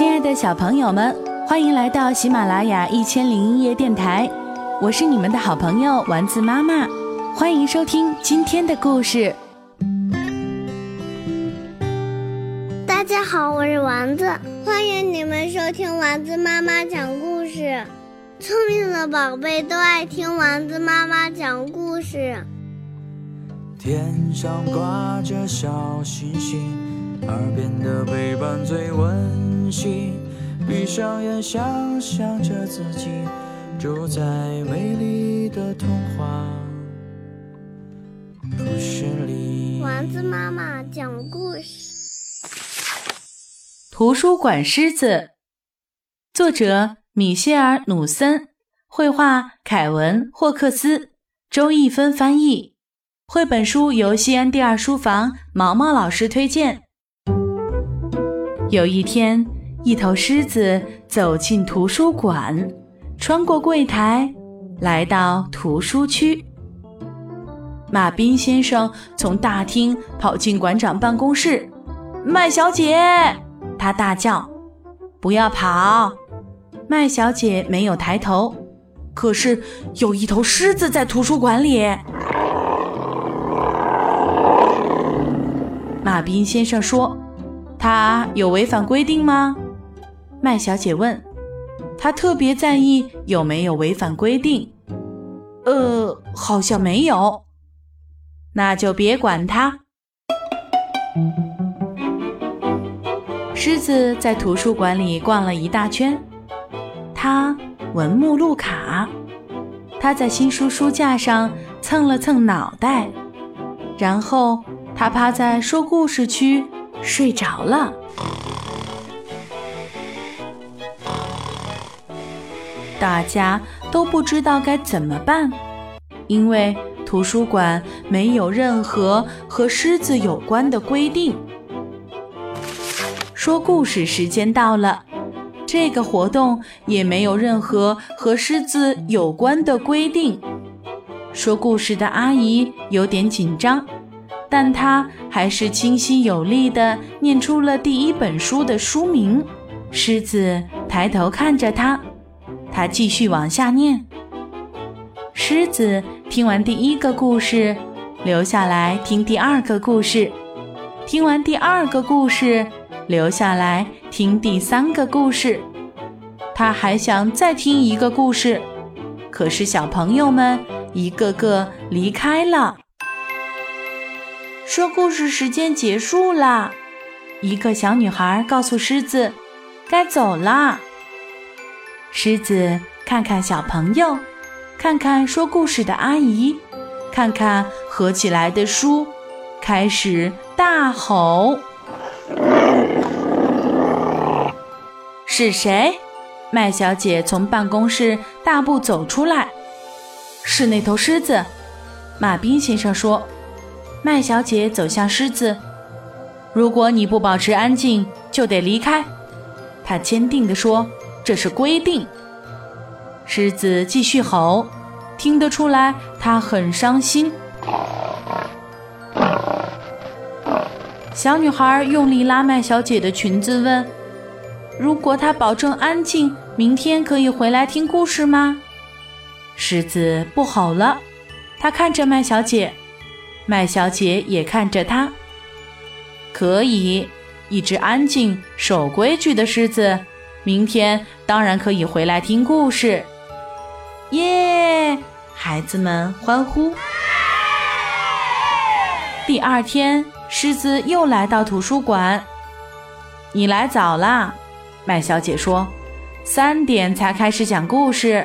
亲爱的小朋友们，欢迎来到喜马拉雅一千零一夜电台，我是你们的好朋友丸子妈妈，欢迎收听今天的故事。大家好，我是丸子，欢迎你们收听丸子妈妈讲故事。聪明的宝贝都爱听丸子妈妈讲故事。天上挂着小星星，耳边的陪伴最温馨。闭上眼，想象着自己住在美丽的童话故事里。丸子妈妈讲故事。图书馆狮子，作者米歇尔·努森，绘画凯文·霍克斯，周一芬翻译。绘本书由西安第二书房毛毛老师推荐。有一天，一头狮子走进图书馆，穿过柜台，来到图书区。马彬先生从大厅跑进馆长办公室，麦小姐，他大叫：“不要跑！”麦小姐没有抬头，可是有一头狮子在图书馆里。马彬先生说：“他有违反规定吗？”麦小姐问。他特别在意有没有违反规定。呃，好像没有。那就别管他。狮子在图书馆里逛了一大圈，他闻目录卡，他在新书书架上蹭了蹭脑袋，然后。他趴在说故事区睡着了。大家都不知道该怎么办，因为图书馆没有任何和狮子有关的规定。说故事时间到了，这个活动也没有任何和狮子有关的规定。说故事的阿姨有点紧张。但他还是清晰有力地念出了第一本书的书名。狮子抬头看着他，他继续往下念。狮子听完第一个故事，留下来听第二个故事。听完第二个故事，留下来听第三个故事。他还想再听一个故事，可是小朋友们一个个离开了。说故事时间结束啦！一个小女孩告诉狮子：“该走啦。”狮子看看小朋友，看看说故事的阿姨，看看合起来的书，开始大吼：“是谁？”麦小姐从办公室大步走出来：“是那头狮子。”马彬先生说。麦小姐走向狮子，如果你不保持安静，就得离开。她坚定地说：“这是规定。”狮子继续吼，听得出来它很伤心。小女孩用力拉麦小姐的裙子，问：“如果她保证安静，明天可以回来听故事吗？”狮子不吼了，他看着麦小姐。麦小姐也看着他。可以，一只安静、守规矩的狮子，明天当然可以回来听故事。耶！孩子们欢呼。第二天，狮子又来到图书馆。你来早啦，麦小姐说。三点才开始讲故事。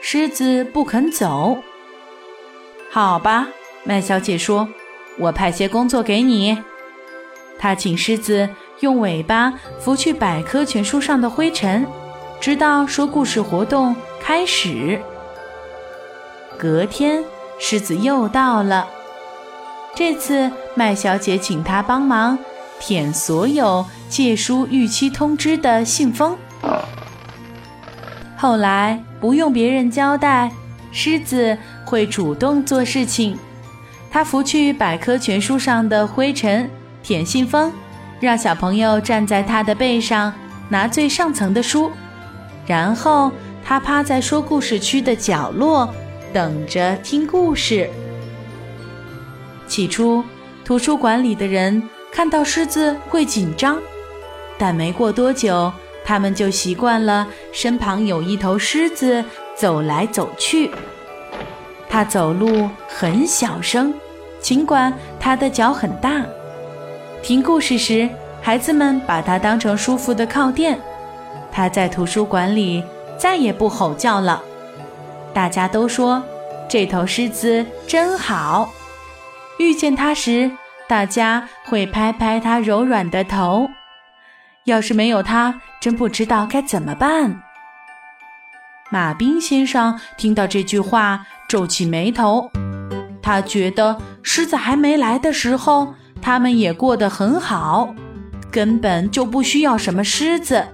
狮子不肯走。好吧。麦小姐说：“我派些工作给你。”她请狮子用尾巴拂去百科全书上的灰尘，直到说故事活动开始。隔天，狮子又到了。这次，麦小姐请他帮忙舔所有借书逾期通知的信封。后来，不用别人交代，狮子会主动做事情。他拂去百科全书上的灰尘，舔信封，让小朋友站在他的背上，拿最上层的书，然后他趴在说故事区的角落，等着听故事。起初，图书馆里的人看到狮子会紧张，但没过多久，他们就习惯了身旁有一头狮子走来走去。它走路很小声，尽管它的脚很大。听故事时，孩子们把它当成舒服的靠垫。它在图书馆里再也不吼叫了。大家都说这头狮子真好。遇见它时，大家会拍拍它柔软的头。要是没有它，真不知道该怎么办。马彬先生听到这句话，皱起眉头。他觉得狮子还没来的时候，他们也过得很好，根本就不需要什么狮子。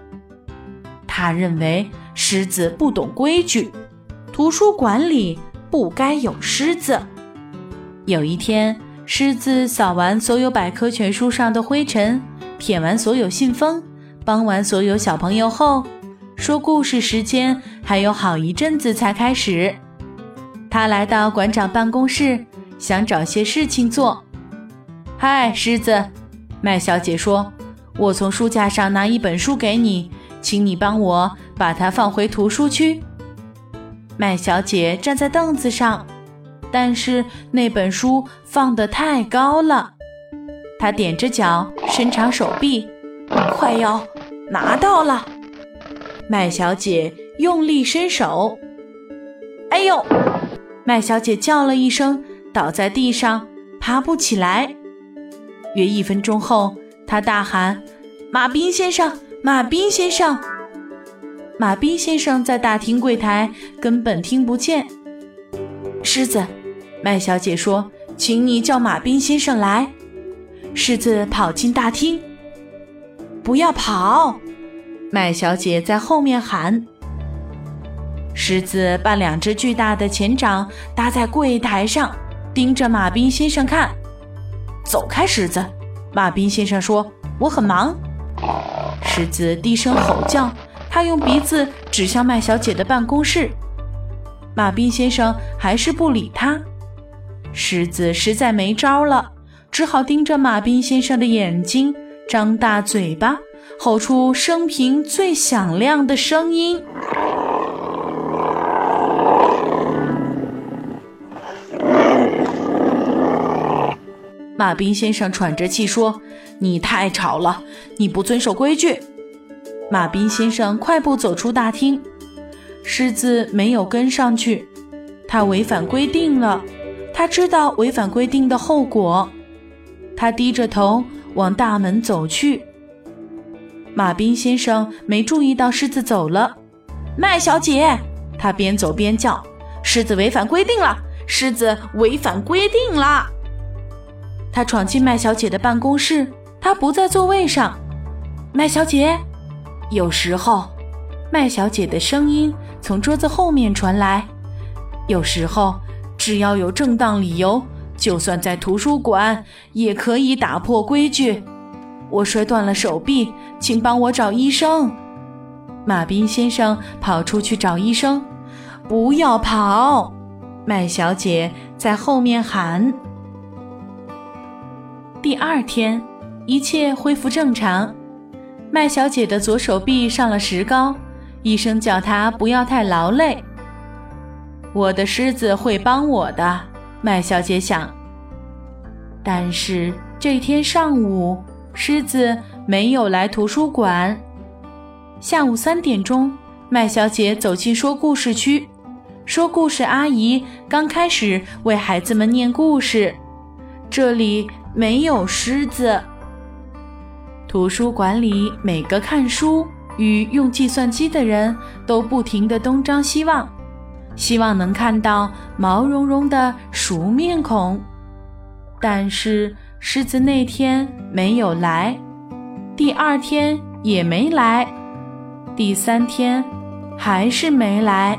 他认为狮子不懂规矩，图书馆里不该有狮子。有一天，狮子扫完所有百科全书上的灰尘，舔完所有信封，帮完所有小朋友后。说故事时间还有好一阵子才开始。他来到馆长办公室，想找些事情做。嗨，狮子，麦小姐说：“我从书架上拿一本书给你，请你帮我把它放回图书区。”麦小姐站在凳子上，但是那本书放得太高了。她踮着脚，伸长手臂，快要拿到了。麦小姐用力伸手，哎呦！麦小姐叫了一声，倒在地上，爬不起来。约一分钟后，他大喊：“马彬先生，马彬先生！”马彬先生在大厅柜台，根本听不见。狮子，麦小姐说：“请你叫马彬先生来。”狮子跑进大厅，不要跑。麦小姐在后面喊：“狮子把两只巨大的前掌搭在柜台上，盯着马彬先生看。走开，狮子！”马彬先生说：“我很忙。”狮子低声吼叫，他用鼻子指向麦小姐的办公室。马彬先生还是不理他。狮子实在没招了，只好盯着马彬先生的眼睛，张大嘴巴。吼出生平最响亮的声音。马彬先生喘着气说：“你太吵了，你不遵守规矩。”马彬先生快步走出大厅，狮子没有跟上去，他违反规定了，他知道违反规定的后果，他低着头往大门走去。马彬先生没注意到狮子走了，麦小姐，他边走边叫：“狮子违反规定了！狮子违反规定了！”他闯进麦小姐的办公室，她不在座位上。麦小姐，有时候，麦小姐的声音从桌子后面传来。有时候，只要有正当理由，就算在图书馆也可以打破规矩。我摔断了手臂，请帮我找医生。马彬先生跑出去找医生。不要跑，麦小姐在后面喊。第二天，一切恢复正常。麦小姐的左手臂上了石膏，医生叫她不要太劳累。我的狮子会帮我的，麦小姐想。但是这天上午。狮子没有来图书馆。下午三点钟，麦小姐走进说故事区，说故事阿姨刚开始为孩子们念故事。这里没有狮子。图书馆里每个看书与用计算机的人都不停地东张西望，希望能看到毛茸茸的熟面孔，但是。狮子那天没有来，第二天也没来，第三天还是没来。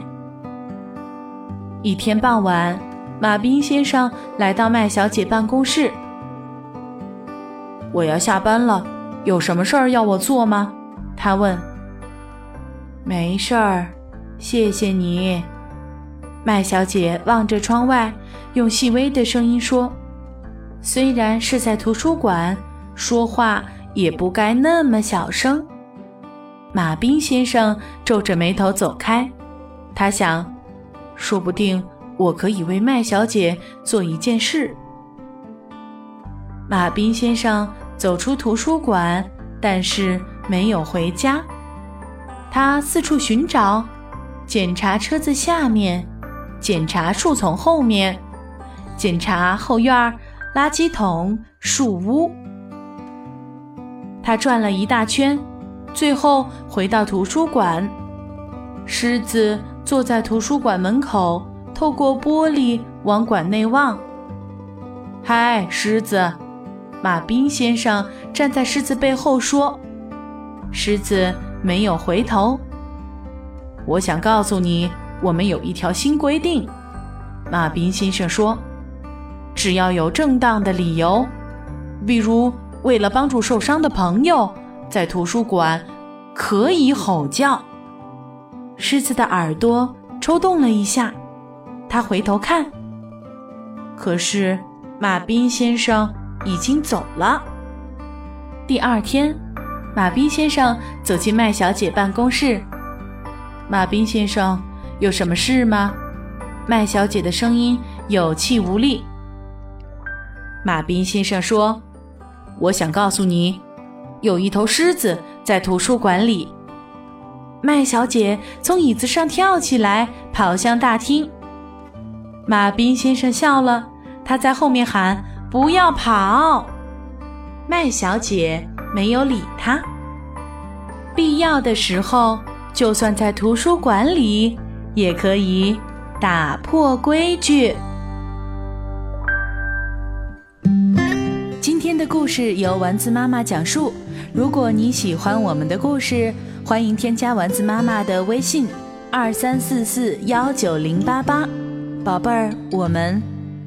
一天傍晚，马彬先生来到麦小姐办公室。我要下班了，有什么事儿要我做吗？他问：“没事儿，谢谢你。”麦小姐望着窗外，用细微的声音说：“虽然是在图书馆，说话也不该那么小声。”马彬先生皱着眉头走开，他想，说不定我可以为麦小姐做一件事。马彬先生走出图书馆，但是没有回家，他四处寻找，检查车子下面。检查树丛后面，检查后院垃圾桶、树屋。他转了一大圈，最后回到图书馆。狮子坐在图书馆门口，透过玻璃往馆内望。嗨，狮子！马彬先生站在狮子背后说：“狮子没有回头。我想告诉你。”我们有一条新规定，马彬先生说：“只要有正当的理由，比如为了帮助受伤的朋友，在图书馆可以吼叫。”狮子的耳朵抽动了一下，他回头看，可是马彬先生已经走了。第二天，马彬先生走进麦小姐办公室，马彬先生。有什么事吗？麦小姐的声音有气无力。马彬先生说：“我想告诉你，有一头狮子在图书馆里。”麦小姐从椅子上跳起来，跑向大厅。马彬先生笑了，他在后面喊：“不要跑！”麦小姐没有理他。必要的时候，就算在图书馆里。也可以打破规矩。今天的故事由丸子妈妈讲述。如果你喜欢我们的故事，欢迎添加丸子妈妈的微信：二三四四幺九零八八。宝贝儿，我们